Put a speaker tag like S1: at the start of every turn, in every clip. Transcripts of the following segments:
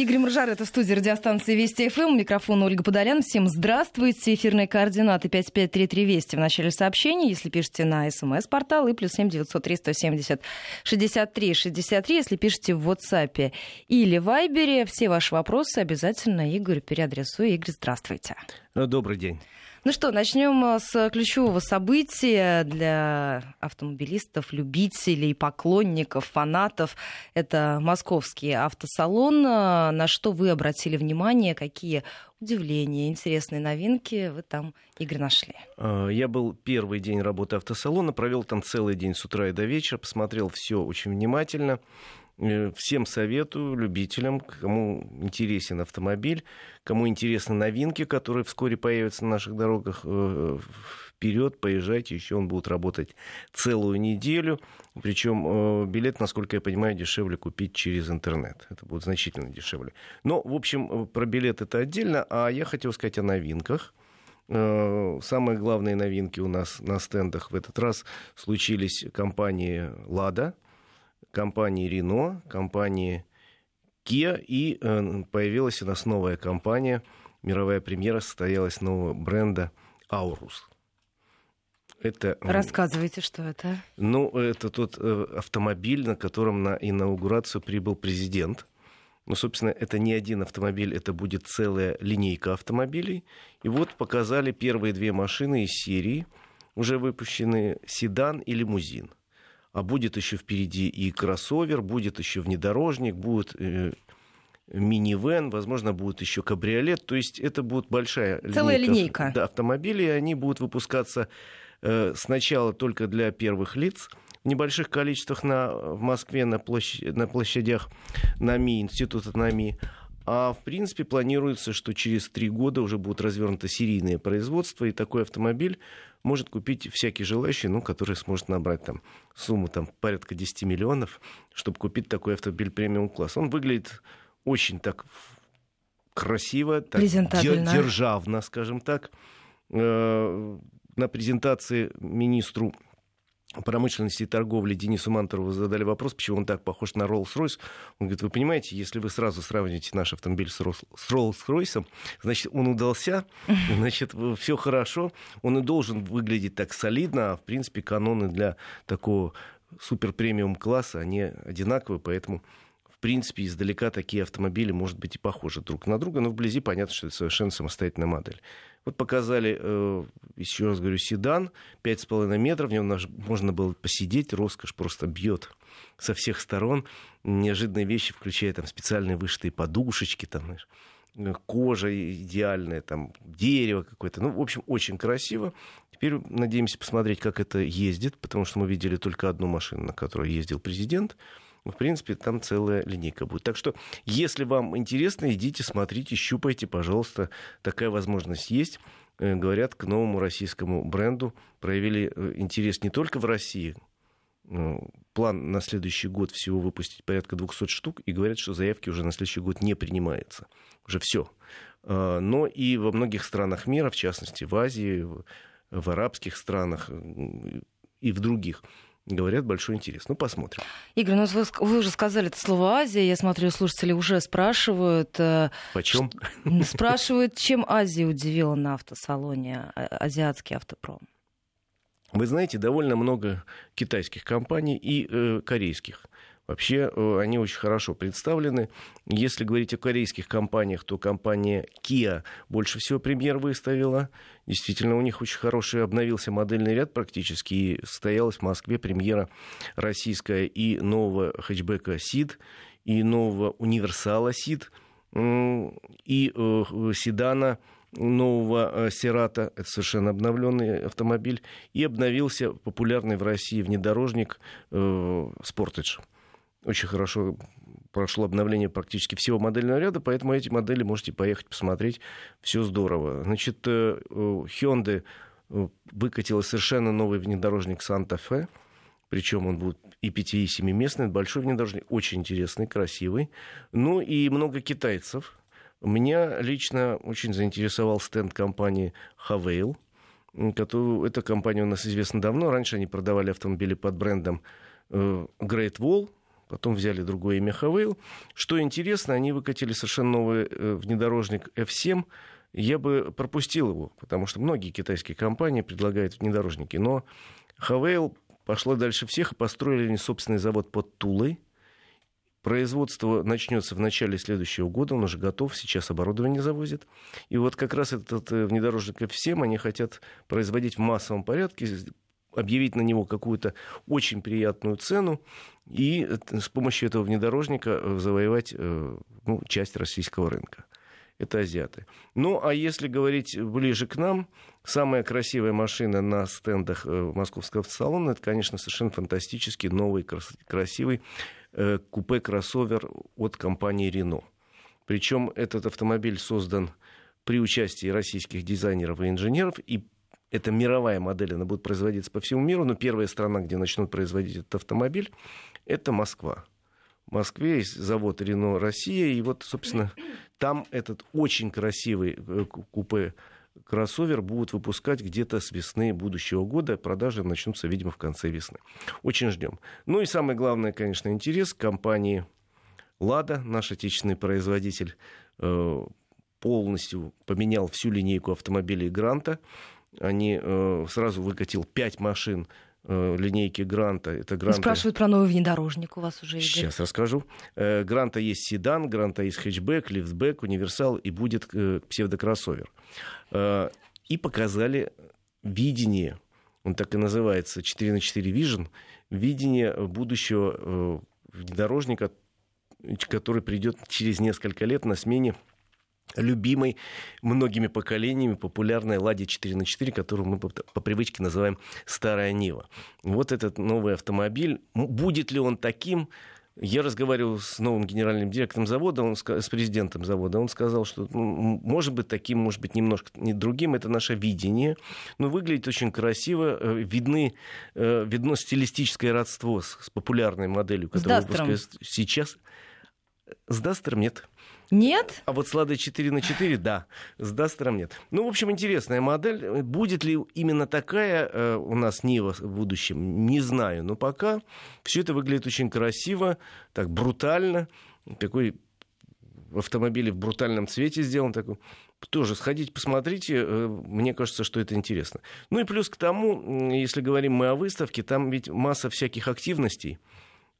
S1: Игорь Муржар, это в студии радиостанции Вести ФМ. Микрофон Ольга Подолян. Всем здравствуйте. Эфирные координаты 5533 Вести в начале сообщения. Если пишете на смс-портал и плюс 7 903 170 63 63. Если пишете в WhatsApp или Вайбере, все ваши вопросы обязательно Игорь переадресую. Игорь, здравствуйте.
S2: Добрый день.
S1: Ну что, начнем э, с ключевого события для автомобилистов, любителей, поклонников, фанатов. Это московский автосалон. На что вы обратили внимание, какие удивления, интересные новинки вы там, Игорь, нашли?
S2: А, я был первый день работы автосалона, провел там целый день с утра и до вечера, посмотрел все очень внимательно. Э, всем советую, любителям, кому интересен автомобиль, кому интересны новинки, которые вскоре появятся на наших дорогах, э, вперед, поезжайте, еще он будет работать целую неделю. Причем э, билет, насколько я понимаю, дешевле купить через интернет. Это будет значительно дешевле. Но, в общем, про билет это отдельно, а я хотел сказать о новинках. Самые главные новинки у нас на стендах в этот раз случились компании «Лада», компании Renault, компании Kia, и э, появилась у нас новая компания, мировая премьера состоялась нового бренда Aurus.
S1: Это, Рассказывайте, что это.
S2: Ну, это тот э, автомобиль, на котором на инаугурацию прибыл президент. Ну, собственно, это не один автомобиль, это будет целая линейка автомобилей. И вот показали первые две машины из серии, уже выпущенные седан и лимузин а будет еще впереди и кроссовер, будет еще внедорожник, будет э, минивэн, возможно, будет еще кабриолет. То есть это будет большая
S1: Целая линейка, линейка.
S2: Да, автомобилей. Они будут выпускаться э, сначала только для первых лиц в небольших количествах на, в Москве на, площадь, на площадях НАМИ, Института НАМИ. А в принципе планируется, что через три года уже будет развернуто серийное производство, и такой автомобиль может купить всякий желающий, ну, который сможет набрать там сумму там, порядка 10 миллионов, чтобы купить такой автомобиль премиум-класс. Он выглядит очень так красиво, так державно, скажем так. Э, на презентации министру промышленности и торговли Денису Мантурову задали вопрос, почему он так похож на Rolls-Royce. Он говорит, вы понимаете, если вы сразу сравните наш автомобиль с Rolls-Royce, значит, он удался, значит, все хорошо, он и должен выглядеть так солидно, а, в принципе, каноны для такого супер-премиум класса, они одинаковые, поэтому принципе, издалека такие автомобили, может быть, и похожи друг на друга, но вблизи понятно, что это совершенно самостоятельная модель. Вот показали, э, еще раз говорю, седан, 5,5 метров, в нем можно было посидеть, роскошь просто бьет со всех сторон. Неожиданные вещи, включая там специальные вышитые подушечки, там, знаешь, э, кожа идеальная, там, дерево какое-то. Ну, в общем, очень красиво. Теперь надеемся посмотреть, как это ездит, потому что мы видели только одну машину, на которой ездил президент в принципе, там целая линейка будет. Так что, если вам интересно, идите, смотрите, щупайте, пожалуйста. Такая возможность есть. Э, говорят, к новому российскому бренду проявили э, интерес не только в России, э, план на следующий год всего выпустить порядка 200 штук, и говорят, что заявки уже на следующий год не принимаются. Уже все. Но и во многих странах мира, в частности в Азии, в арабских странах и в других – говорят, большой интерес. Ну, посмотрим.
S1: Игорь, ну вы, вы уже сказали это слово Азия. Я смотрю, слушатели уже спрашивают. Э,
S2: Почем?
S1: Спрашивают, чем Азия удивила на автосалоне, а, азиатский автопром.
S2: Вы знаете, довольно много китайских компаний и э, корейских. Вообще э, они очень хорошо представлены. Если говорить о корейских компаниях, то компания Kia больше всего премьер выставила. Действительно, у них очень хороший обновился модельный ряд практически. И состоялась в Москве премьера российская и нового хэтчбека Сид, и нового универсала Сид, и э, седана нового э, Сирата, это совершенно обновленный автомобиль, и обновился популярный в России внедорожник Sportage очень хорошо прошло обновление практически всего модельного ряда, поэтому эти модели можете поехать посмотреть. Все здорово. Значит, э, Hyundai э, выкатила совершенно новый внедорожник Санта-Фе. Причем он будет и 5, и 7-местный. большой внедорожник, очень интересный, красивый. Ну и много китайцев. Меня лично очень заинтересовал стенд компании Havail. Эта компания у нас известна давно. Раньше они продавали автомобили под брендом э, Great Wall, потом взяли другое имя Хавейл. Что интересно, они выкатили совершенно новый э, внедорожник F7. Я бы пропустил его, потому что многие китайские компании предлагают внедорожники. Но Хавейл пошла дальше всех и построили они собственный завод под Тулой. Производство начнется в начале следующего года, он уже готов, сейчас оборудование завозит. И вот как раз этот э, внедорожник F7 они хотят производить в массовом порядке, объявить на него какую-то очень приятную цену и с помощью этого внедорожника э, завоевать э, ну, часть российского рынка. Это азиаты. Ну, а если говорить ближе к нам, самая красивая машина на стендах э, московского салона, это, конечно, совершенно фантастический, новый, красивый купе-кроссовер от компании Renault. Причем этот автомобиль создан при участии российских дизайнеров и инженеров, и это мировая модель, она будет производиться по всему миру, но первая страна, где начнут производить этот автомобиль, это Москва. В Москве есть завод Рено Россия, и вот, собственно, там этот очень красивый э, купе кроссовер будут выпускать где-то с весны будущего года. Продажи начнутся, видимо, в конце весны. Очень ждем. Ну и самый главный, конечно, интерес компании «Лада», наш отечественный производитель, э, полностью поменял всю линейку автомобилей «Гранта» они э, сразу выкатил пять машин э, линейки Гранта. Это
S1: Гранта... Спрашивают про новый внедорожник у вас уже. Игорь.
S2: Сейчас расскажу. Э, Гранта есть седан, Гранта есть хэтчбэк, лифтбэк, универсал и будет э, псевдокроссовер. Э, и показали видение, он так и называется, 4 на 4 Vision, видение будущего э, внедорожника, который придет через несколько лет на смене любимой многими поколениями популярной «Ладе 4 на 4 которую мы по, по привычке называем «Старая Нива». Вот этот новый автомобиль, будет ли он таким, я разговаривал с новым генеральным директором завода, он, с президентом завода. Он сказал, что ну, может быть таким, может быть немножко не другим. Это наше видение. Но выглядит очень красиво. Э, видны, э, видно стилистическое родство с, с популярной моделью, которая выпускается сейчас. С Дастером нет.
S1: Нет?
S2: А вот с Ладой 4 на 4, да. С Дастером нет. Ну, в общем, интересная модель. Будет ли именно такая э, у нас Нива в будущем, не знаю. Но пока все это выглядит очень красиво, так брутально. Такой автомобиль в брутальном цвете сделан такой. Тоже сходите, посмотрите. Э, мне кажется, что это интересно. Ну и плюс к тому, если говорим мы о выставке, там ведь масса всяких активностей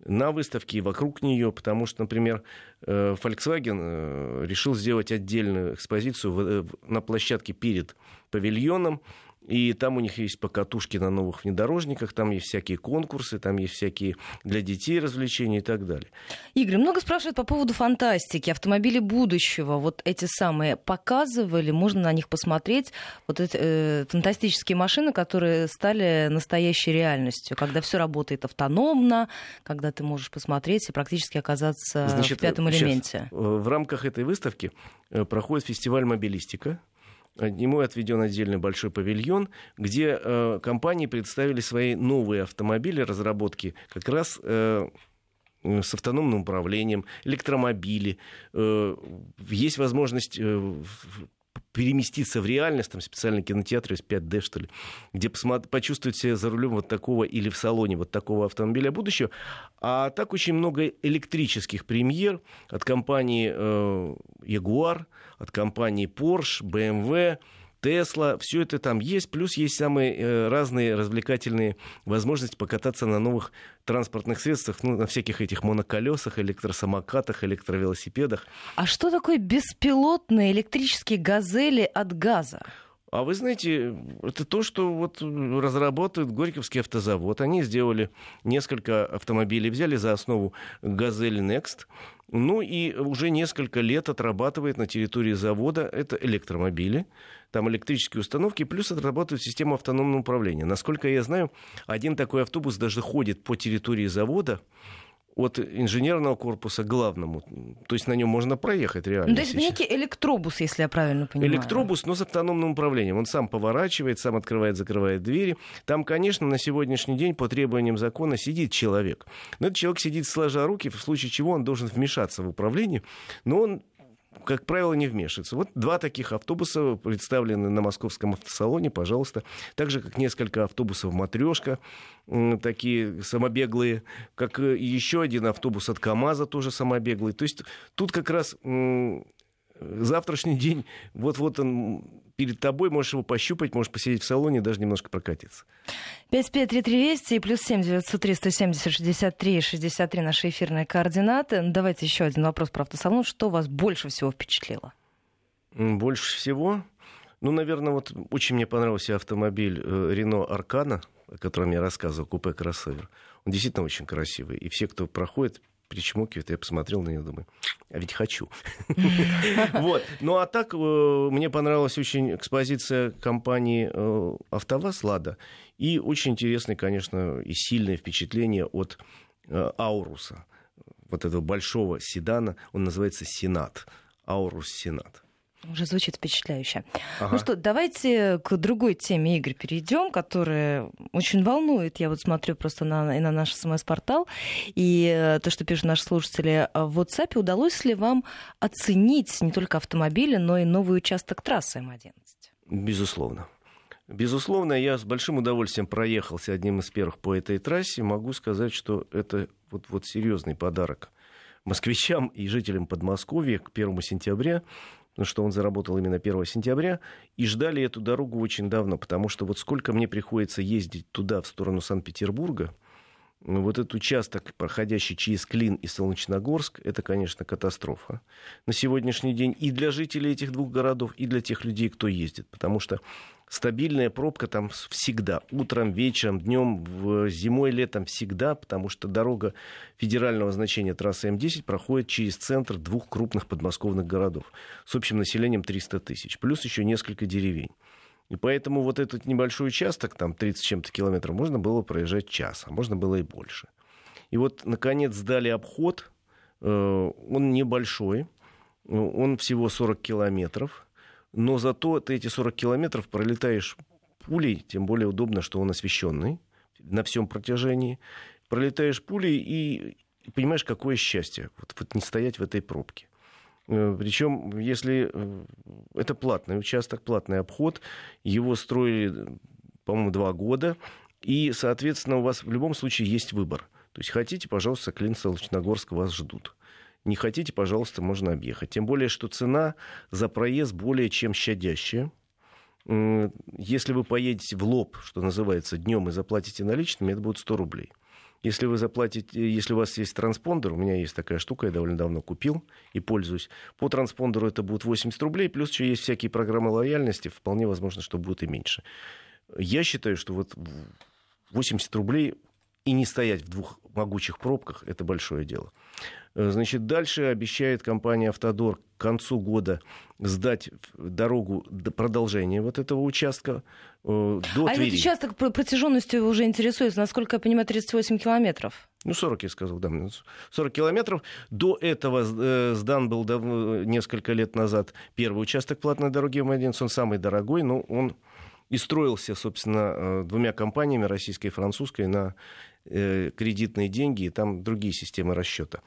S2: на выставке и вокруг нее, потому что, например, э, Volkswagen э, решил сделать отдельную экспозицию на площадке перед павильоном, и там у них есть покатушки на новых внедорожниках, там есть всякие конкурсы, там есть всякие для детей развлечения и так далее.
S1: Игорь, много спрашивают по поводу фантастики, автомобили будущего. Вот эти самые показывали, можно на них посмотреть. Вот эти э, фантастические машины, которые стали настоящей реальностью, когда все работает автономно, когда ты можешь посмотреть и практически оказаться Значит, в пятом элементе.
S2: Э, в рамках этой выставки э, проходит фестиваль мобилистика Ему отведен отдельный большой павильон, где э, компании представили свои новые автомобили, разработки как раз э, с автономным управлением, электромобили. Э, есть возможность э, переместиться в реальность, там специальный кинотеатр из 5D, что ли, где посмотри, почувствовать себя за рулем вот такого или в салоне вот такого автомобиля будущего. А так очень много электрических премьер от компании э, Jaguar, от компании Porsche, BMW, Тесла, все это там есть, плюс есть самые э, разные развлекательные возможности покататься на новых транспортных средствах, ну, на всяких этих моноколесах, электросамокатах, электровелосипедах.
S1: А что такое беспилотные электрические газели от газа?
S2: А вы знаете, это то, что вот разработает Горьковский автозавод. Они сделали несколько автомобилей, взяли за основу «Газель Next», ну и уже несколько лет отрабатывает на территории завода это электромобили, там электрические установки, плюс отрабатывает систему автономного управления. Насколько я знаю, один такой автобус даже ходит по территории завода, от инженерного корпуса к главному. То есть на нем можно проехать реально. Ну,
S1: то есть сейчас. некий электробус, если я правильно понимаю.
S2: Электробус, но с автономным управлением. Он сам поворачивает, сам открывает, закрывает двери. Там, конечно, на сегодняшний день по требованиям закона сидит человек. Но этот человек сидит сложа руки, в случае чего он должен вмешаться в управление. Но он как правило, не вмешиваются. Вот два таких автобуса представлены на московском автосалоне, пожалуйста. Так же, как несколько автобусов «Матрешка», такие самобеглые, как еще один автобус от КАМАЗа, тоже самобеглый. То есть тут как раз завтрашний день, вот-вот он перед тобой, можешь его пощупать, можешь посидеть в салоне, даже немножко прокатиться.
S1: 553320 и плюс 7 903 170 63 63 наши эфирные координаты. Давайте еще один вопрос про автосалон. Что вас больше всего впечатлило?
S2: Больше всего? Ну, наверное, вот очень мне понравился автомобиль Рено э, Аркана, о котором я рассказывал, купе кроссовер. Он действительно очень красивый. И все, кто проходит, причмокивает, я посмотрел на нее, думаю, а ведь хочу. Вот. Ну а так, э, мне понравилась очень экспозиция компании э, АвтоВАЗ «Лада». И очень интересное, конечно, и сильное впечатление от э, Ауруса. Вот этого большого седана. Он называется «Сенат». Аурус «Сенат».
S1: Уже звучит впечатляюще. Ага. Ну что, давайте к другой теме, Игорь, перейдем, которая очень волнует. Я вот смотрю просто на, и на наш СМС-портал, и э, то, что пишут наши слушатели в WhatsApp. Удалось ли вам оценить не только автомобили, но и новый участок трассы М11?
S2: Безусловно. Безусловно, я с большим удовольствием проехался одним из первых по этой трассе. Могу сказать, что это вот, вот серьезный подарок москвичам и жителям Подмосковья к 1 сентября что он заработал именно 1 сентября, и ждали эту дорогу очень давно, потому что вот сколько мне приходится ездить туда, в сторону Санкт-Петербурга, вот этот участок, проходящий через Клин и Солнечногорск, это, конечно, катастрофа на сегодняшний день и для жителей этих двух городов, и для тех людей, кто ездит. Потому что стабильная пробка там всегда. Утром, вечером, днем, зимой, летом всегда, потому что дорога федерального значения трассы М10 проходит через центр двух крупных подмосковных городов с общим населением 300 тысяч, плюс еще несколько деревень. И поэтому вот этот небольшой участок, там 30 чем-то километров, можно было проезжать час, а можно было и больше. И вот, наконец, сдали обход. Э, он небольшой, он всего 40 километров но зато ты эти 40 километров пролетаешь пулей, тем более удобно, что он освещенный на всем протяжении. Пролетаешь пулей и понимаешь, какое счастье вот, вот не стоять в этой пробке. Э, Причем, если э, это платный участок, платный обход, его строили, по-моему, два года, и, соответственно, у вас в любом случае есть выбор. То есть хотите, пожалуйста, Клин Солнечногорск вас ждут. Не хотите, пожалуйста, можно объехать. Тем более, что цена за проезд более чем щадящая. Если вы поедете в лоб, что называется, днем и заплатите наличными, это будет 100 рублей. Если вы заплатите, если у вас есть транспондер, у меня есть такая штука, я довольно давно купил и пользуюсь. По транспондеру это будет 80 рублей, плюс еще есть всякие программы лояльности, вполне возможно, что будет и меньше. Я считаю, что вот 80 рублей и не стоять в двух могучих пробках, это большое дело. Э, значит, дальше обещает компания «Автодор» к концу года сдать дорогу до продолжения вот этого участка
S1: э, до а Твери. этот участок протяженностью уже интересуется, насколько я понимаю, 38 километров.
S2: Ну, 40, я сказал, да. 40 километров. До этого э, сдан был давно, несколько лет назад первый участок платной дороги М11. Он самый дорогой, но он и строился, собственно, двумя компаниями, российской и французской, на Э, кредитные деньги, и там другие системы расчета.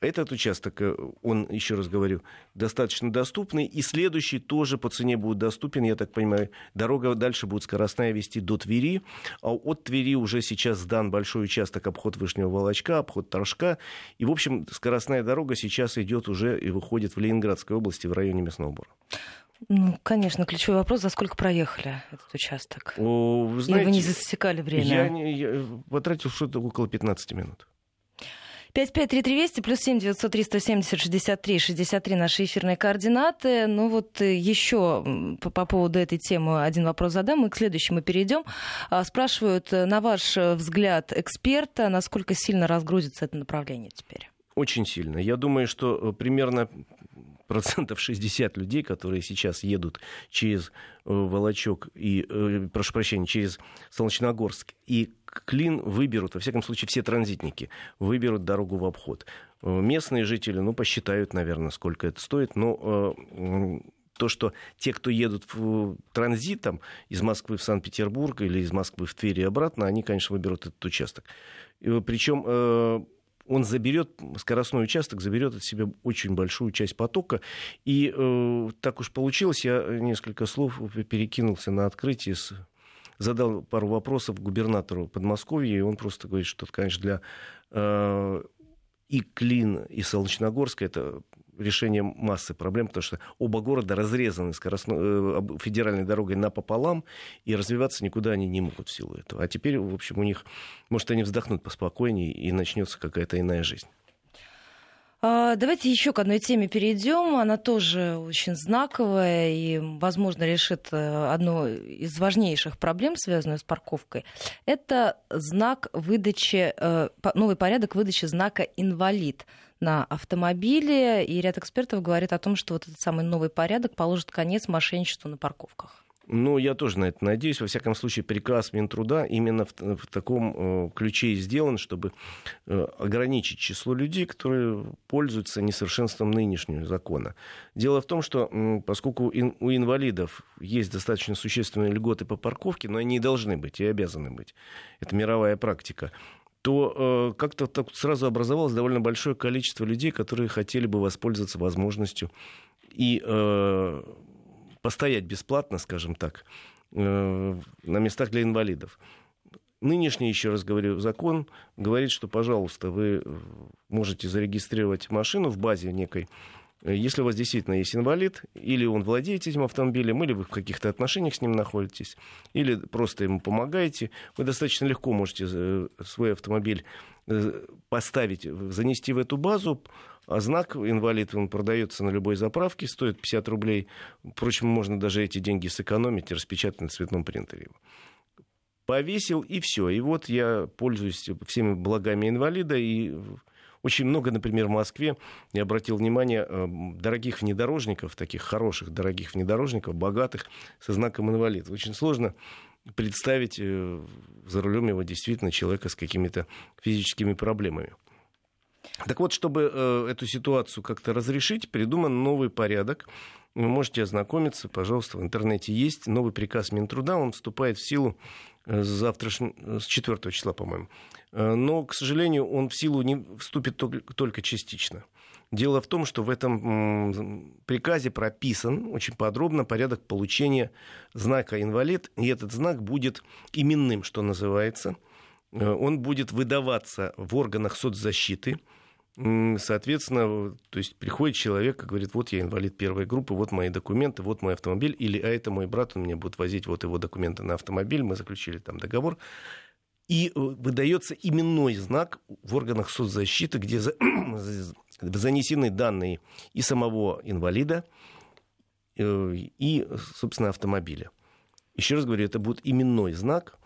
S2: Этот участок, э, он, еще раз говорю, достаточно доступный, и следующий тоже по цене будет доступен, я так понимаю. Дорога дальше будет скоростная вести до Твери, а от Твери уже сейчас сдан большой участок обход Вышнего Волочка, обход Торжка, и, в общем, скоростная дорога сейчас идет уже и выходит в Ленинградской области в районе Мясного Бора.
S1: Ну, конечно, ключевой вопрос, за сколько проехали этот участок? О, вы знаете, Или вы не засекали время?
S2: Я, не, я потратил что-то около 15 минут.
S1: 553320 плюс 7 903 170 63 63 наши эфирные координаты. Ну вот э, еще по, по поводу этой темы один вопрос задам, и к следующему перейдем. А, спрашивают, э, на ваш взгляд эксперта, насколько сильно разгрузится это направление теперь?
S2: Очень сильно. Я думаю, что э, примерно процентов 60 людей, которые сейчас едут через э, Волочок и, э, прошу прощения, через Солнечногорск и Клин выберут, во всяком случае, все транзитники выберут дорогу в обход. Э, местные жители, ну, посчитают, наверное, сколько это стоит, но то, что те, кто едут в транзитом из Москвы в Санкт-Петербург или из Москвы в Тверь и обратно, они, конечно, выберут этот участок. Причем он заберет, скоростной участок заберет от себя очень большую часть потока. И э, так уж получилось, я несколько слов перекинулся на открытие с задал пару вопросов губернатору Подмосковья, и он просто говорит, что, конечно, для э, и Клин, и Солнечногорска это решение массы проблем, потому что оба города разрезаны скоростной, э, федеральной дорогой напополам, и развиваться никуда они не могут в силу этого. А теперь, в общем, у них, может, они вздохнут поспокойнее, и начнется какая-то иная жизнь.
S1: А, давайте еще к одной теме перейдем. Она тоже очень знаковая и, возможно, решит э, одну из важнейших проблем, связанную с парковкой. Это знак выдачи, э, новый порядок выдачи знака «инвалид» на автомобиле. И ряд экспертов говорит о том, что вот этот самый новый порядок положит конец мошенничеству на парковках.
S2: Ну, я тоже на это надеюсь. Во всяком случае, приказ Минтруда именно в, в таком э, ключе и сделан, чтобы э, ограничить число людей, которые пользуются несовершенством нынешнего закона. Дело в том, что э, поскольку ин, у инвалидов есть достаточно существенные льготы по парковке, но они и должны быть, и обязаны быть. Это мировая практика то э, как-то так сразу образовалось довольно большое количество людей, которые хотели бы воспользоваться возможностью и э, постоять бесплатно, скажем так, э, на местах для инвалидов. Нынешний, еще раз говорю, закон говорит, что, пожалуйста, вы можете зарегистрировать машину в базе некой, если у вас действительно есть инвалид, или он владеет этим автомобилем, или вы в каких-то отношениях с ним находитесь, или просто ему помогаете, вы достаточно легко можете э, свой автомобиль э, поставить, занести в эту базу, а знак инвалид, он продается на любой заправке, стоит 50 рублей. Впрочем, можно даже эти деньги сэкономить и распечатать на цветном принтере. Повесил, и все. И вот я пользуюсь всеми благами инвалида, и очень много, например, в Москве, я обратил внимание, э, дорогих внедорожников, таких хороших дорогих внедорожников, богатых, со знаком инвалид. Очень сложно представить э, за рулем его действительно человека с какими-то физическими проблемами. Так вот, чтобы э, эту ситуацию как-то разрешить, придуман новый порядок. Вы можете ознакомиться, пожалуйста, в интернете есть новый приказ Минтруда, он вступает в силу с завтрашнего, с 4 числа, по-моему. Э, но, к сожалению, он в силу не вступит только, только частично. Дело в том, что в этом приказе прописан очень подробно порядок получения знака инвалид, и этот знак будет именным, что называется. Э, он будет выдаваться в органах соцзащиты, Соответственно, то есть приходит человек и говорит, вот я инвалид первой группы, вот мои документы, вот мой автомобиль, или а это мой брат, он мне будет возить вот его документы на автомобиль, мы заключили там договор. И э, выдается именной знак в органах соцзащиты, где занесены данные и самого инвалида, э, и, собственно, автомобиля. Еще раз говорю, это будет именной знак,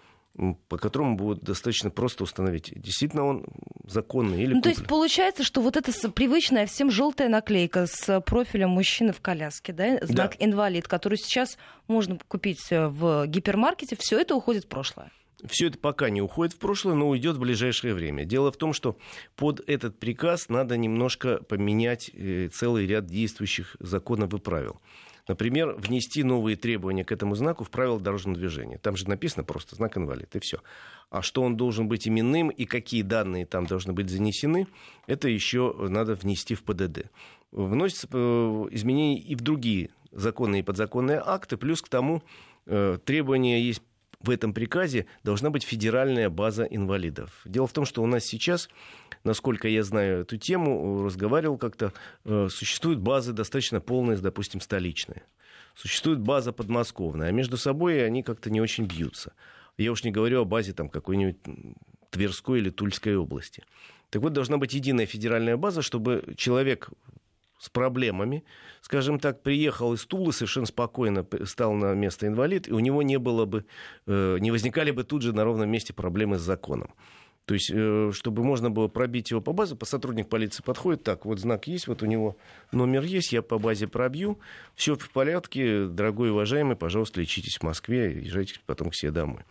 S2: по которому будет достаточно просто установить, действительно он законный или
S1: Ну, то есть получается, что вот эта привычная всем желтая наклейка с профилем мужчины в коляске, да, знак да. инвалид, который сейчас можно купить э, в гипермаркете, все это уходит в прошлое.
S2: Все это пока не уходит в прошлое, но уйдет в ближайшее время. Дело в том, что под этот приказ надо немножко поменять э, целый ряд действующих законов и правил. Например, внести новые требования к этому знаку в правила дорожного движения. Там же написано просто знак инвалид, и все. А что он должен быть именным и какие данные там должны быть занесены, это еще надо внести в ПДД. Вносятся э, изменения и в другие законные и подзаконные акты, плюс к тому э, требования есть в этом приказе должна быть федеральная база инвалидов. Дело в том, что у нас сейчас, насколько я знаю эту тему, разговаривал как-то, э, существуют базы достаточно полные, допустим, столичные. Существует база подмосковная, а между собой они как-то не очень бьются. Я уж не говорю о базе там какой-нибудь Тверской или Тульской области. Так вот, должна быть единая федеральная база, чтобы человек с проблемами, скажем так, приехал из Тулы совершенно спокойно, стал на место инвалид, и у него не было бы, э, не возникали бы тут же на ровном месте проблемы с законом. То есть, э, чтобы можно было пробить его по базе, по сотрудник полиции подходит, так, вот знак есть, вот у него номер есть, я по базе пробью, все в порядке, дорогой уважаемый, пожалуйста, лечитесь в Москве, езжайте потом к себе домой.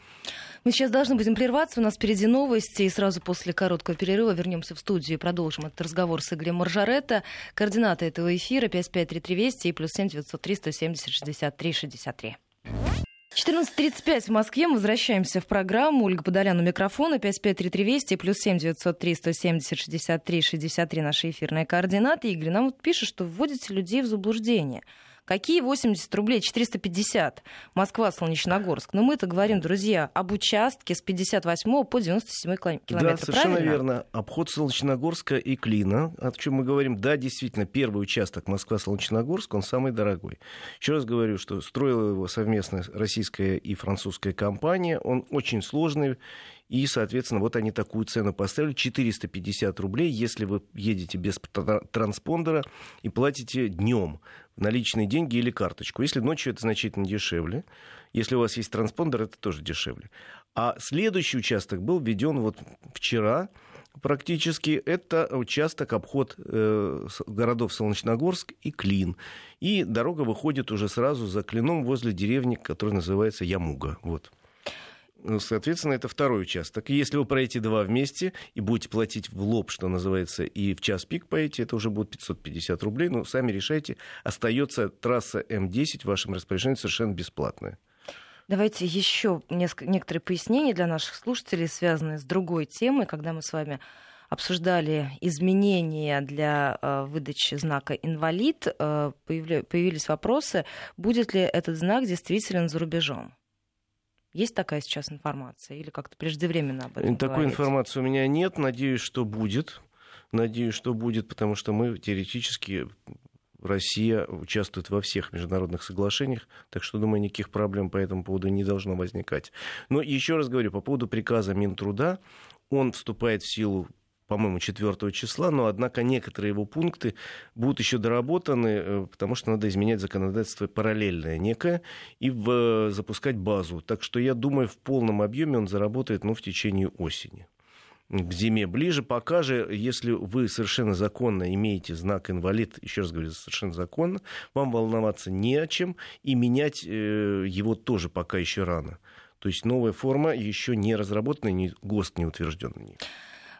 S1: Мы сейчас должны будем прерваться. У нас впереди новости. И сразу после короткого перерыва вернемся в студию и продолжим этот разговор с Игорем Маржаретто. Координаты этого эфира 553320 и плюс 7 903 170 63 63. 14.35 в Москве. Мы возвращаемся в программу. Ольга Подолян у микрофона. 553320 плюс 7 903 170 63 63 наши эфирные координаты. Игорь нам вот пишет, что вводите людей в заблуждение. Какие 80 рублей? 450. Москва, Солнечногорск. Но мы-то говорим, друзья, об участке с 58 по 97 километр.
S2: Да, совершенно
S1: правильно?
S2: верно. Обход Солнечногорска и Клина, о чем мы говорим. Да, действительно, первый участок Москва-Солнечногорск, он самый дорогой. Еще раз говорю, что строила его совместно российская и французская компания. Он очень сложный. И, соответственно, вот они такую цену поставили. 450 рублей, если вы едете без транспондера и платите днем наличные деньги или карточку. Если ночью, это значительно дешевле. Если у вас есть транспондер, это тоже дешевле. А следующий участок был введен вот вчера, практически это участок обход э, городов Солнечногорск и Клин. И дорога выходит уже сразу за Клином возле деревни, которая называется Ямуга. Вот. Ну, соответственно, это второй участок. Если вы проедете два вместе и будете платить в лоб, что называется, и в час пик поедете, это уже будет 550 рублей. Но сами решайте. Остается трасса М10 в вашем распоряжении совершенно бесплатная.
S1: Давайте еще несколько, некоторые пояснения для наших слушателей, связанные с другой темой, когда мы с вами обсуждали изменения для э, выдачи знака инвалид, э, появля, появились вопросы, будет ли этот знак действителен за рубежом. Есть такая сейчас информация или как-то преждевременно об этом
S2: Такой
S1: говорить?
S2: информации у меня нет. Надеюсь, что будет. Надеюсь, что будет, потому что мы теоретически Россия участвует во всех международных соглашениях, так что, думаю, никаких проблем по этому поводу не должно возникать. Но еще раз говорю, по поводу приказа Минтруда, он вступает в силу по-моему, 4 числа, но, однако, некоторые его пункты будут еще доработаны, э, потому что надо изменять законодательство параллельное некое и в, запускать базу. Так что я думаю, в полном объеме он заработает ну, в течение осени к зиме ближе. Пока же, если вы совершенно законно имеете знак инвалид, еще раз говорю, совершенно законно, вам волноваться не о чем, и менять э, его тоже пока еще рано. То есть новая форма еще не разработана, ни ГОСТ не утвержден.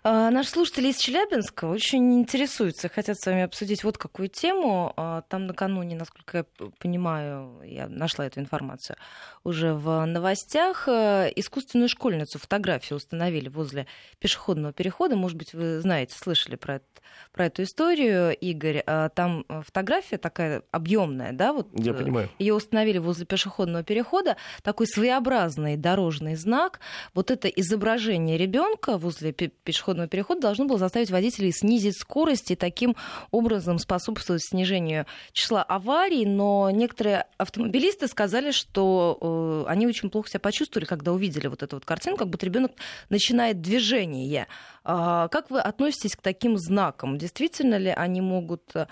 S1: А, Наши слушатели из Челябинска очень интересуются, хотят с вами обсудить вот какую тему. А, там накануне, насколько я понимаю, я нашла эту информацию, уже в новостях э, искусственную школьницу фотографию установили возле пешеходного перехода. Может быть, вы знаете, слышали про, это, про эту историю, Игорь. А, там фотография такая объемная, да? Вот
S2: я понимаю.
S1: Ее установили возле пешеходного перехода. Такой своеобразный дорожный знак. Вот это изображение ребенка возле пешеходного пешеходного перехода должно было заставить водителей снизить скорость и таким образом способствовать снижению числа аварий. Но некоторые автомобилисты сказали, что э, они очень плохо себя почувствовали, когда увидели вот эту вот картину, как будто ребенок начинает движение. А, как вы относитесь к таким знакам? Действительно ли они могут э,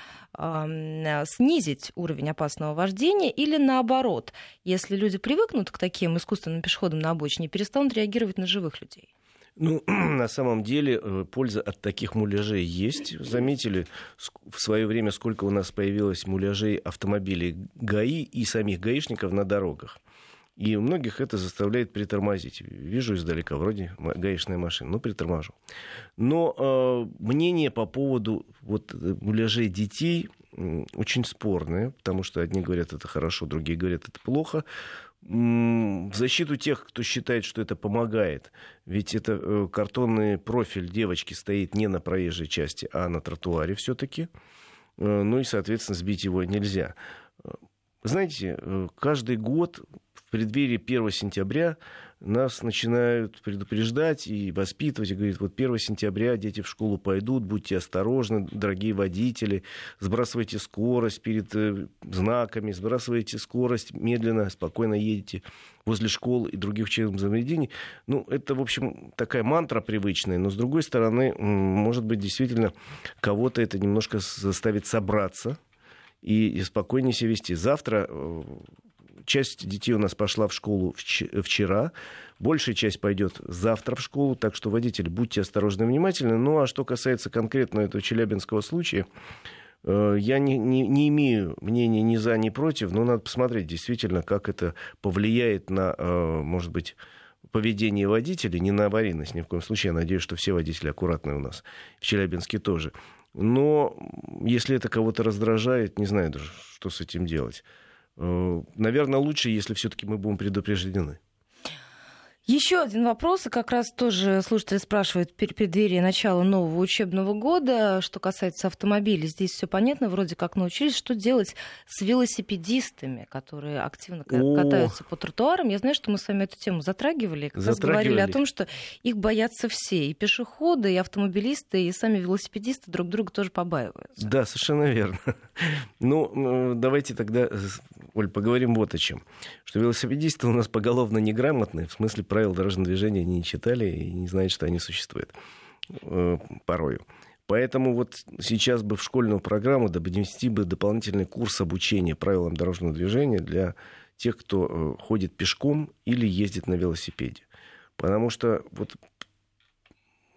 S1: снизить уровень опасного вождения или наоборот, если люди привыкнут к таким искусственным пешеходам на обочине, перестанут реагировать на живых людей?
S2: Ну, на самом деле, э, польза от таких муляжей есть. Заметили в свое время, сколько у нас появилось муляжей автомобилей ГАИ и самих гаишников на дорогах. И многих это заставляет притормозить. Вижу издалека, вроде гаишная машина, но приторможу. Но э, мнение по поводу вот, э, муляжей детей очень спорное, потому что одни говорят, это хорошо, другие говорят, это плохо в защиту тех, кто считает, что это помогает. Ведь это э, картонный профиль девочки стоит не на проезжей части, а на тротуаре все-таки. Э, ну и, соответственно, сбить его нельзя. Э, знаете, каждый год в преддверии 1 сентября нас начинают предупреждать и воспитывать, и говорят, вот 1 сентября дети в школу пойдут, будьте осторожны, дорогие водители, сбрасывайте скорость перед э, знаками, сбрасывайте скорость, медленно, спокойно едете возле школ и других учебных заведений. Ну, это, в общем, такая мантра привычная, но, с другой стороны, может быть, действительно кого-то это немножко заставит собраться, и спокойнее себя вести. Завтра э, часть детей у нас пошла в школу вчера, большая часть пойдет завтра в школу, так что, водители, будьте осторожны и внимательны. Ну, а что касается конкретно этого челябинского случая, э, я не, не, не имею мнения ни за, ни против, но надо посмотреть действительно, как это повлияет на, э, может быть, поведение водителей, не на аварийность ни в коем случае. Я надеюсь, что все водители аккуратные у нас, в Челябинске тоже. Но если это кого-то раздражает, не знаю даже, что с этим делать. Наверное, лучше, если все-таки мы будем предупреждены.
S1: Еще один вопрос, и как раз тоже слушатель спрашивает в преддверии начала нового учебного года, что касается автомобилей. Здесь все понятно, вроде как научились, что делать с велосипедистами, которые активно О. катаются по тротуарам. Я знаю, что мы с вами эту тему затрагивали, как раз говорили о том, что их боятся все, и пешеходы, и автомобилисты, и сами велосипедисты друг друга тоже побаиваются.
S2: Да, совершенно верно. Ну, давайте тогда, Оль, поговорим вот о чем. Что велосипедисты у нас поголовно неграмотные, в смысле правил дорожного движения не читали и не знают, что они существуют э, порою. Поэтому вот сейчас бы в школьную программу довнести бы дополнительный курс обучения правилам дорожного движения для тех, кто э, ходит пешком или ездит на велосипеде. Потому что вот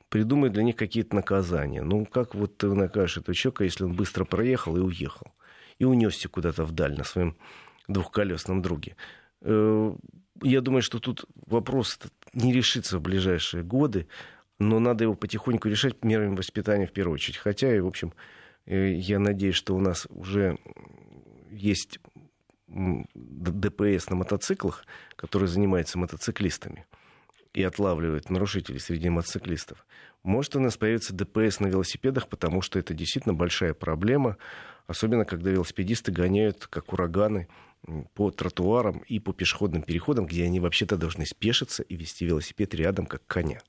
S2: придумать для них какие-то наказания. Ну, как вот ты накажешь этого человека, если он быстро проехал и уехал, и унесся куда-то вдаль на своем двухколесном друге. Я думаю, что тут вопрос не решится в ближайшие годы, но надо его потихоньку решать мерами воспитания в первую очередь. Хотя, и, в общем, э, я надеюсь, что у нас уже есть ДПС на мотоциклах, который занимается мотоциклистами и отлавливает нарушителей среди мотоциклистов. Может, у нас появится ДПС на велосипедах, потому что это действительно большая проблема, особенно когда велосипедисты гоняют, как ураганы, по тротуарам и по пешеходным переходам, где они вообще-то должны спешиться и вести велосипед рядом, как коня.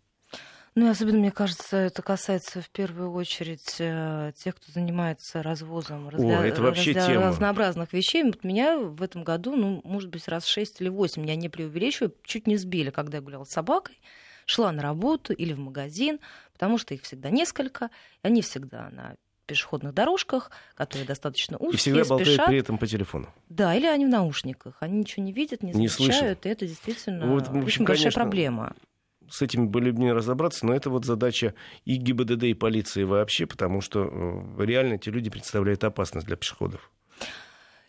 S1: Ну и особенно, мне кажется, это касается в первую очередь э, тех, кто занимается развозом
S2: разля... О, это вообще разля... тема.
S1: разнообразных вещей. Вот меня в этом году, ну, может быть, раз шесть или восемь, я не преувеличиваю, чуть не сбили, когда я гуляла с собакой, шла на работу или в магазин, потому что их всегда несколько, и они всегда на пешеходных дорожках, которые достаточно узкие, И
S2: всегда болтают
S1: спешат.
S2: при этом по телефону.
S1: Да, или они в наушниках. Они ничего не видят, не замечают, не и это действительно вот, в общем, очень большая конечно, проблема.
S2: С этими были бы не разобраться, но это вот задача и ГИБДД, и полиции вообще, потому что э, реально эти люди представляют опасность для пешеходов.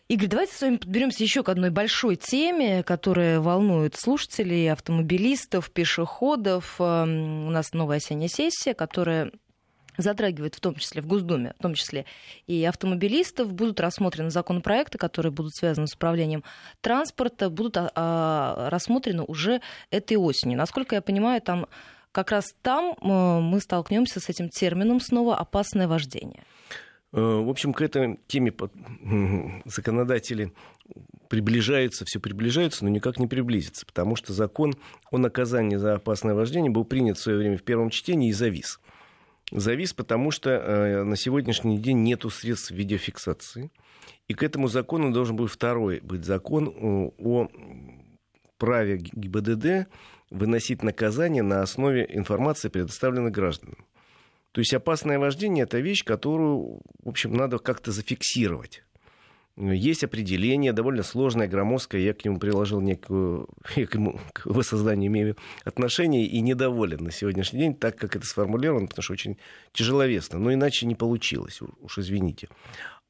S1: Игорь, давайте с вами подберемся еще к одной большой теме, которая волнует слушателей, автомобилистов, пешеходов. Эм, у нас новая осенняя сессия, которая затрагивает в том числе в Госдуме, в том числе и автомобилистов, будут рассмотрены законопроекты, которые будут связаны с управлением транспорта, будут а, а, рассмотрены уже этой осенью. Насколько я понимаю, там как раз там э, мы столкнемся с этим термином снова опасное вождение.
S2: Э, в общем, к этой теме законодатели приближаются, все приближаются, но никак не приблизятся, потому что закон о наказании за опасное вождение был принят в свое время в первом чтении и завис завис, потому что э, на сегодняшний день нет средств видеофиксации. И к этому закону должен быть второй быть закон э, о праве ГИБДД выносить наказание на основе информации, предоставленной гражданам. То есть опасное вождение – это вещь, которую, в общем, надо как-то зафиксировать. Есть определение, довольно сложное, громоздкое. Я к нему приложил некую... Я к, ему, к воссозданию имею отношение и недоволен на сегодняшний день, так как это сформулировано, потому что очень тяжеловесно. Но иначе не получилось, уж извините.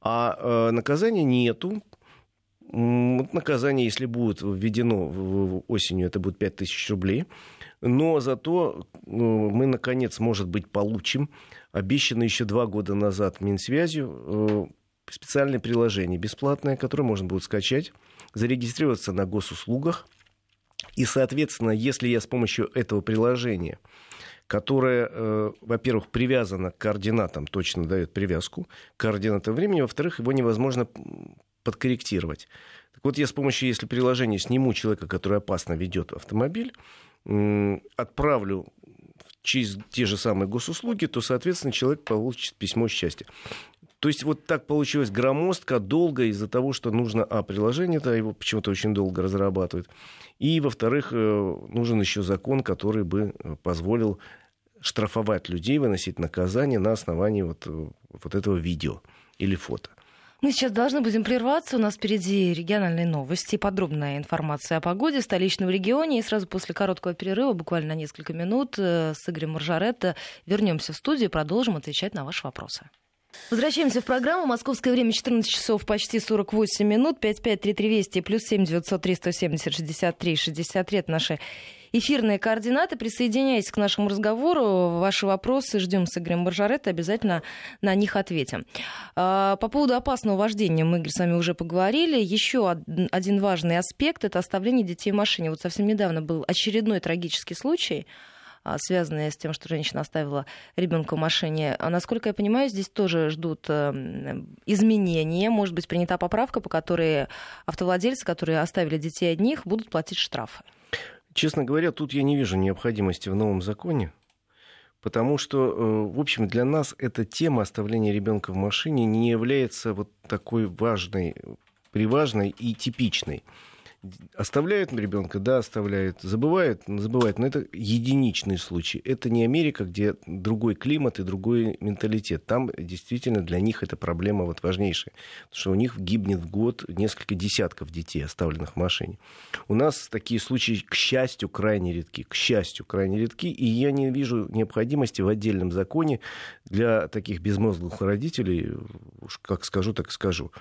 S2: А э, наказания нету. Вот наказание, если будет введено осенью, это будет 5000 рублей. Но зато э, мы, наконец, может быть, получим обещанное еще два года назад Минсвязью э, специальное приложение бесплатное, которое можно будет скачать, зарегистрироваться на госуслугах. И, соответственно, если я с помощью этого приложения, которое, э, во-первых, привязано к координатам, точно дает привязку к координатам времени, во-вторых, его невозможно подкорректировать. Так вот, я с помощью, если приложения сниму человека, который опасно ведет автомобиль, отправлю через те же самые госуслуги, то, соответственно, человек получит письмо счастья. То есть вот так получилось громоздко, долго из-за того, что нужно, а, приложение-то его почему-то очень долго разрабатывают, и, во-вторых, э, нужен еще закон, который бы э, позволил штрафовать людей, выносить наказание на основании вот, э, вот этого видео или фото.
S1: Мы сейчас должны будем прерваться. У нас впереди региональные новости, подробная информация о погоде в столичном регионе. И сразу после короткого перерыва, буквально на несколько минут, с Игорем Маржаретто вернемся в студию и продолжим отвечать на ваши вопросы. Возвращаемся в программу. Московское время 14 часов почти 48 минут. 553320 плюс 7 903 170 63 63. Это наши эфирные координаты. Присоединяйтесь к нашему разговору. Ваши вопросы ждем с Игорем Баржаретто. Обязательно на них ответим. А, по поводу опасного вождения мы, Игорь, с вами уже поговорили. Еще один важный аспект – это оставление детей в машине. Вот совсем недавно был очередной трагический случай – связанные с тем, что женщина оставила ребенка в машине. А насколько я понимаю, здесь тоже ждут э, изменения. Может быть, принята поправка, по которой автовладельцы, которые оставили детей одних, будут платить штрафы.
S2: Честно говоря, тут я не вижу необходимости в новом законе. Потому что, э, в общем, для нас эта тема оставления ребенка в машине не является вот такой важной, приважной и типичной. Оставляют ребенка, да, оставляют. Забывают, забывают. Но это единичный случай. Это не Америка, где другой климат и другой менталитет. Там действительно для них эта проблема вот важнейшая. Потому что у них гибнет в год несколько десятков детей, оставленных в машине. У нас такие случаи, к счастью, крайне редки. К счастью, крайне редки. И я не вижу необходимости в отдельном законе для таких безмозглых родителей, уж как скажу, так скажу.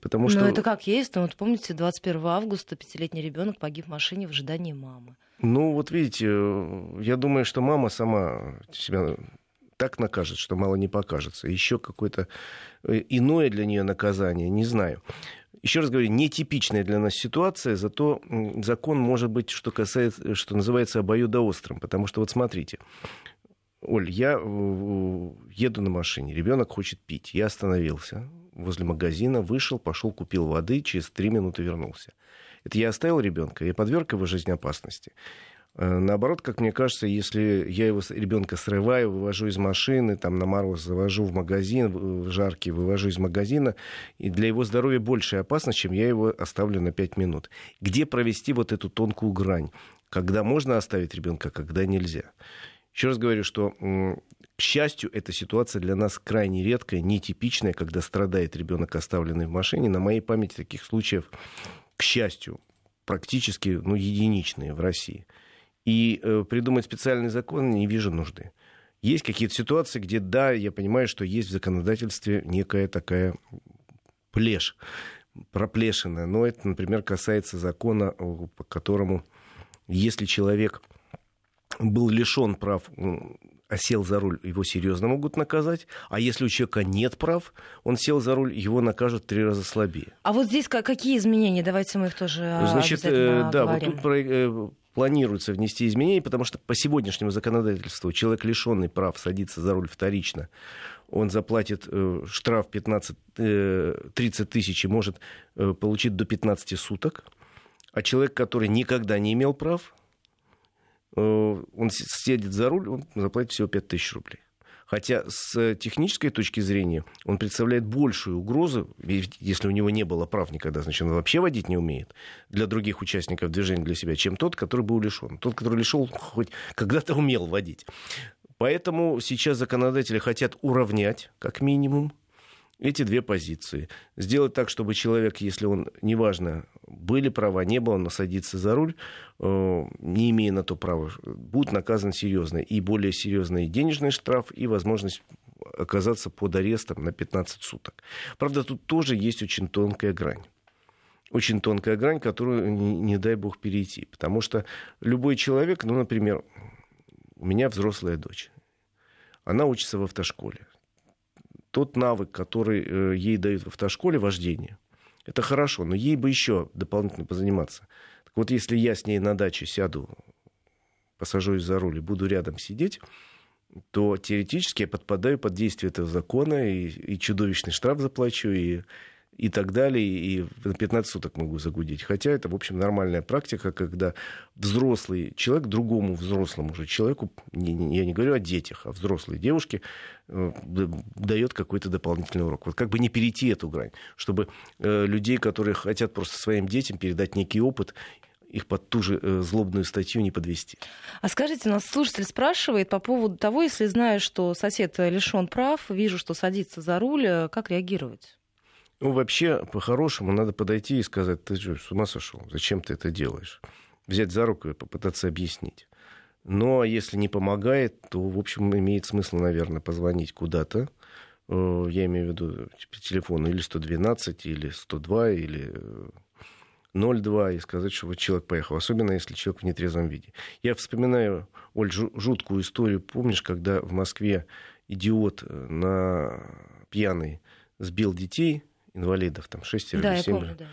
S1: Потому что... Но это как есть. Ну, вот помните, 21 августа пятилетний ребенок погиб в машине в ожидании мамы.
S2: Ну, вот видите, э, я думаю, что мама сама себя так накажет, что мало не покажется. Еще какое-то э, иное для нее наказание, не знаю. Еще раз говорю, нетипичная для нас ситуация, зато закон может быть, что касается, что называется, обоюдоострым. Потому что вот смотрите, Оль, я э, еду на машине, ребенок хочет пить, я остановился, возле магазина, вышел, пошел, купил воды, через три минуты вернулся. Это я оставил ребенка, я подверг его жизни опасности. Э, наоборот, как мне кажется, если я его ребенка срываю, вывожу из машины, там на мороз завожу в магазин, в жаркий вывожу из магазина, и для его здоровья большая опасность, чем я его оставлю на 5 минут. Где провести вот эту тонкую грань? Когда можно оставить ребенка, когда нельзя? Еще раз говорю, что к счастью, эта ситуация для нас крайне редкая, нетипичная, когда страдает ребенок, оставленный в машине. На моей памяти таких случаев, к счастью, практически ну, единичные в России. И э, придумать специальный закон не вижу нужды. Есть какие-то ситуации, где, да, я понимаю, что есть в законодательстве некая такая плешь, проплешина. Но это, например, касается закона, по которому, если человек был лишен прав сел за руль, его серьезно могут наказать. А если у человека нет прав, он сел за руль, его накажут три раза слабее.
S1: А вот здесь какие изменения? Давайте мы их тоже а, Значит, э,
S2: да,
S1: говорим.
S2: вот тут э, планируется внести изменения, потому что по сегодняшнему законодательству человек, лишенный прав садиться за руль вторично, он заплатит э, штраф 15, 30 тысяч и может получить до 15 суток. А человек, который никогда не имел прав, он сядет за руль, он заплатит всего 5000 рублей. Хотя с технической точки зрения он представляет большую угрозу, если у него не было прав никогда, значит, он вообще водить не умеет для других участников движения для себя, чем тот, который был лишен. Тот, который лишен, хоть когда-то умел водить. Поэтому сейчас законодатели хотят уравнять, как минимум, эти две позиции. Сделать так, чтобы человек, если он, неважно, были права, не было, он садится за руль, э, не имея на то права, будет наказан серьезно. И более серьезный денежный штраф, и возможность оказаться под арестом на 15 суток. Правда, тут тоже есть очень тонкая грань очень тонкая грань, которую не, не дай бог перейти. Потому что любой человек, ну, например, у меня взрослая дочь, она учится в автошколе тот навык, который э, ей дают в автошколе, вождение, это хорошо, но ей бы еще дополнительно позаниматься. Так вот, если я с ней на даче сяду, посажусь за руль и буду рядом сидеть, то теоретически я подпадаю под действие этого закона и, и чудовищный штраф заплачу, и и так далее, и на 15 суток могу загудеть. Хотя это, в общем, нормальная практика, когда взрослый человек другому взрослому же человеку, я не говорю о детях, а взрослой девушке, э, дает какой-то дополнительный урок. Вот как бы не перейти эту грань, чтобы э, людей, которые хотят просто своим детям передать некий опыт, их под ту же э, злобную статью не подвести.
S1: А скажите, нас слушатель спрашивает по поводу того, если знаю, что сосед лишен прав, вижу, что садится за руль, как реагировать?
S2: Ну, вообще, по-хорошему, надо подойти и сказать, ты что, с ума сошел? Зачем ты это делаешь? Взять за руку и попытаться объяснить. Но если не помогает, то, в общем, имеет смысл, наверное, позвонить куда-то. Э, я имею в виду типа, телефон или 112, или 102, или 0,2 и сказать, что вот человек поехал, особенно если человек в нетрезвом виде. Я вспоминаю, Оль, жуткую историю. Помнишь, когда в Москве идиот э, на пьяный сбил детей, инвалидов, там 6 или
S1: да,
S2: 7.
S1: Я помню, да.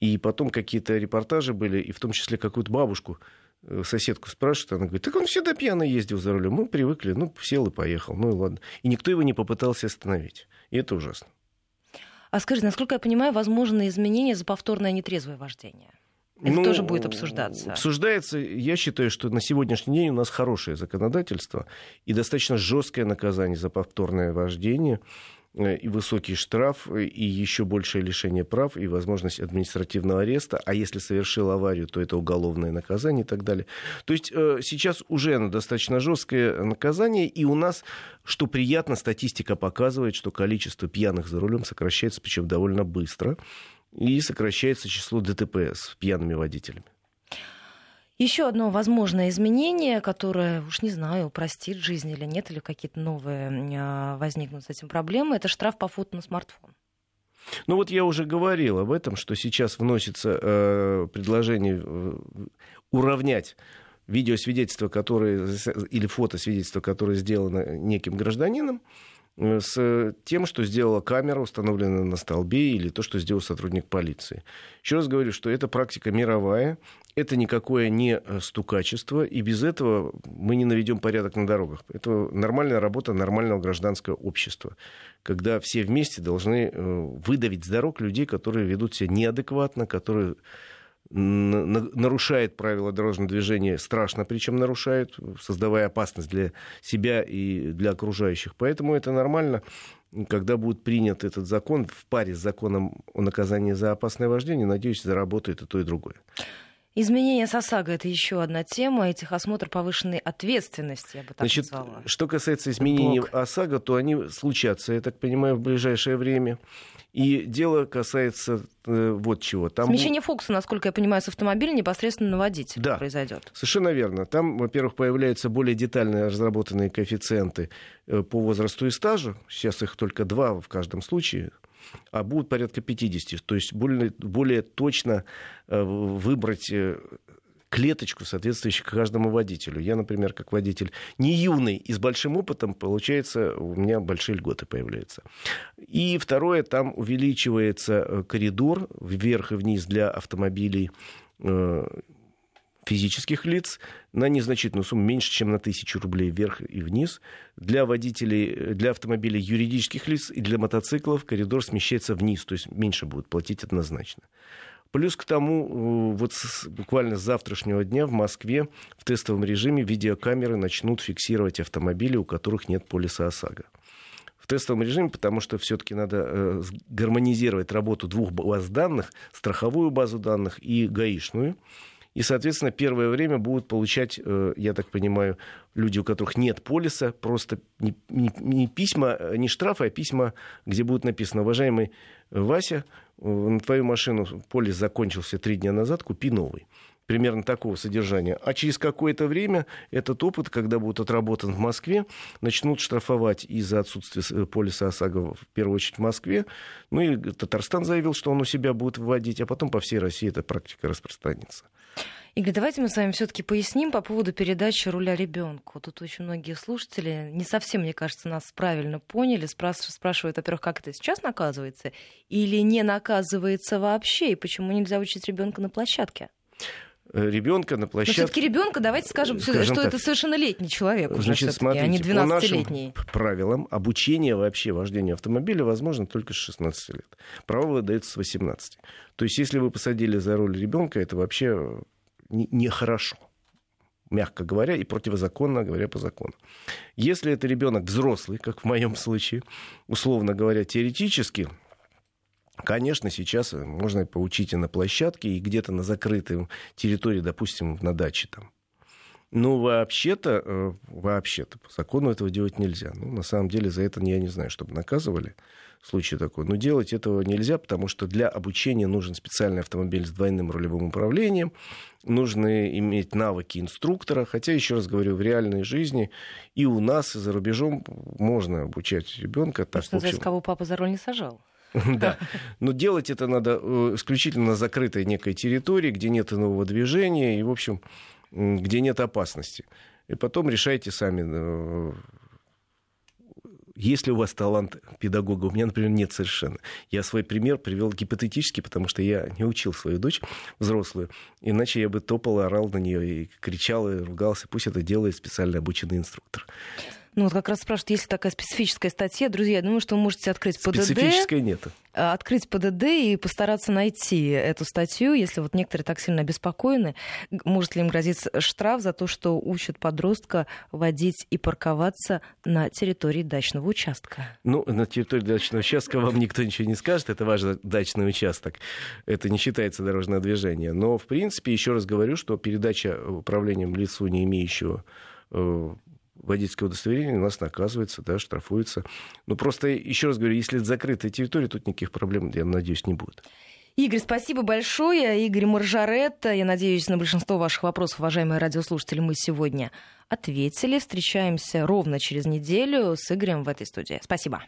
S2: И потом какие-то репортажи были, и в том числе какую-то бабушку, э, соседку спрашивает, она говорит, так он всегда пьяно ездил за рулем. Мы привыкли, ну, сел и поехал, ну и ладно. И никто его не попытался остановить. И это ужасно.
S1: А скажи, насколько я понимаю, возможны изменения за повторное нетрезвое вождение? Это ну, тоже будет обсуждаться.
S2: Обсуждается. Я считаю, что на сегодняшний день у нас хорошее законодательство и достаточно жесткое наказание за повторное вождение. Э, и высокий штраф, и еще большее лишение прав, и возможность административного ареста, а если совершил аварию, то это уголовное наказание и так далее. То есть э, сейчас уже достаточно жесткое наказание, и у нас, что приятно, статистика показывает, что количество пьяных за рулем сокращается, причем довольно быстро, и сокращается число ДТП с пьяными водителями.
S1: Еще одно возможное изменение, которое, уж не знаю, упростит жизнь или нет, или какие-то новые а, возникнут с этим проблемы, это штраф по фото на смартфон.
S2: Ну вот я уже говорил об этом, что сейчас вносится э, предложение э, уравнять видеосвидетельство, которое, или фотосвидетельство, которое сделано неким гражданином, с тем, что сделала камера, установленная на столбе, или то, что сделал сотрудник полиции. Еще раз говорю, что это практика мировая, это никакое не э, стукачество, и без этого мы не наведем порядок на дорогах. Это нормальная работа нормального гражданского общества, когда все вместе должны э, выдавить с дорог людей, которые ведут себя неадекватно, которые нарушает правила дорожного движения, страшно причем нарушает, создавая опасность для себя и для окружающих. Поэтому это нормально, когда будет принят этот закон в паре с законом о наказании за опасное вождение, надеюсь, заработает и то, и другое.
S1: Изменение с ОСАГО – это еще одна тема. Этих осмотр повышенной ответственности, я бы так
S2: Значит,
S1: назвала.
S2: Что касается изменений Блок. ОСАГО, то они случатся, я так понимаю, в ближайшее время. И дело касается э, вот чего.
S1: Там... Смещение фокуса, насколько я понимаю, с автомобиля непосредственно на водителя
S2: да,
S1: произойдет.
S2: Совершенно верно. Там, во-первых, появляются более детально разработанные коэффициенты э, по возрасту и стажу. Сейчас их только два в каждом случае а будут порядка 50. То есть более, более точно э, выбрать э, клеточку, соответствующую каждому водителю. Я, например, как водитель не юный и с большим опытом, получается, у меня большие льготы появляются. И второе, там увеличивается э, коридор вверх и вниз для автомобилей физических лиц на незначительную сумму, меньше, чем на тысячу рублей вверх и вниз. Для водителей, для автомобилей юридических лиц и для мотоциклов коридор смещается вниз, то есть меньше будут платить однозначно. Плюс к тому, э, вот с, буквально с завтрашнего дня в Москве в тестовом режиме видеокамеры начнут фиксировать автомобили, у которых нет полиса ОСАГО. В тестовом режиме, потому что все-таки надо э, гармонизировать работу двух баз данных, страховую базу данных и гаишную. И, соответственно, первое время будут получать, э, я так понимаю, люди, у которых нет полиса, просто не, не, не письма, не штрафы, а письма, где будет написано, уважаемый Вася, на твою машину полис закончился три дня назад, купи новый примерно такого содержания. А через какое-то время этот опыт, когда будет отработан в Москве, начнут штрафовать из-за отсутствия э, полиса ОСАГО, в первую очередь в Москве. Ну и Татарстан заявил, что он у себя будет вводить, а потом по всей России эта практика распространится.
S1: Игорь, давайте мы с вами все-таки поясним по поводу передачи руля ребенку. Тут очень многие слушатели не совсем, мне кажется, нас правильно поняли. Спрашивают, во-первых, как это сейчас наказывается, или не наказывается вообще, и почему нельзя учить ребенка на площадке?
S2: Э, ребенка на площадке. Но
S1: все-таки ребенка, давайте скажем, скажем что так, это совершеннолетний человек,
S2: Значит,
S1: уже
S2: смотрите,
S1: а не 12-летний.
S2: По нашим правилам обучение вообще вождению автомобиля возможно только с 16 лет. Право выдается с 18. То есть, если вы посадили за руль ребенка, это вообще нехорошо мягко говоря, и противозаконно говоря по закону. Если это ребенок взрослый, как в моем случае, условно говоря, теоретически, конечно, сейчас можно поучить и на площадке, и где-то на закрытой территории, допустим, на даче там. Но вообще-то, э, вообще-то, по закону этого делать нельзя. Ну, на самом деле, за это я не знаю, чтобы наказывали случай такой. Но делать этого нельзя, потому что для обучения нужен специальный автомобиль с двойным рулевым управлением, нужно иметь навыки инструктора, хотя, еще раз говорю, в реальной жизни и у нас, и за рубежом можно обучать ребенка.
S1: Так, что, в общем... кого папа за руль не сажал.
S2: Да. Но делать это надо э, исключительно на закрытой некой территории, где нет иного движения и, в общем, где нет опасности. И потом решайте сами, э, есть ли у вас талант педагога? У меня, например, нет совершенно. Я свой пример привел гипотетически, потому что я не учил свою дочь взрослую. Иначе я бы топал, орал на нее и кричал, и ругался. Пусть это делает специально обученный инструктор.
S1: Ну, вот как раз спрашивают, есть ли такая специфическая статья. Друзья, я думаю, что вы можете открыть ПДД.
S2: Специфической нет.
S1: Э, открыть ПДД и постараться найти эту статью, если вот некоторые так сильно обеспокоены. Может ли им грозить штраф за то, что учат подростка водить и парковаться на территории дачного участка?
S2: Ну, на территории дачного участка вам никто ничего не скажет. Это ваш дачный участок. Это не считается дорожное движение. Но, в принципе, еще раз говорю, что передача управлением лицу, не имеющего э, водительское удостоверение нас наказывается, да, штрафуется. Но просто, еще раз говорю, если это закрытая территория, тут никаких проблем, я надеюсь, не будет.
S1: Игорь, спасибо большое. Игорь Маржарет. Я надеюсь, на большинство ваших вопросов, уважаемые радиослушатели, мы сегодня ответили. Встречаемся ровно через неделю с Игорем в этой студии. Спасибо.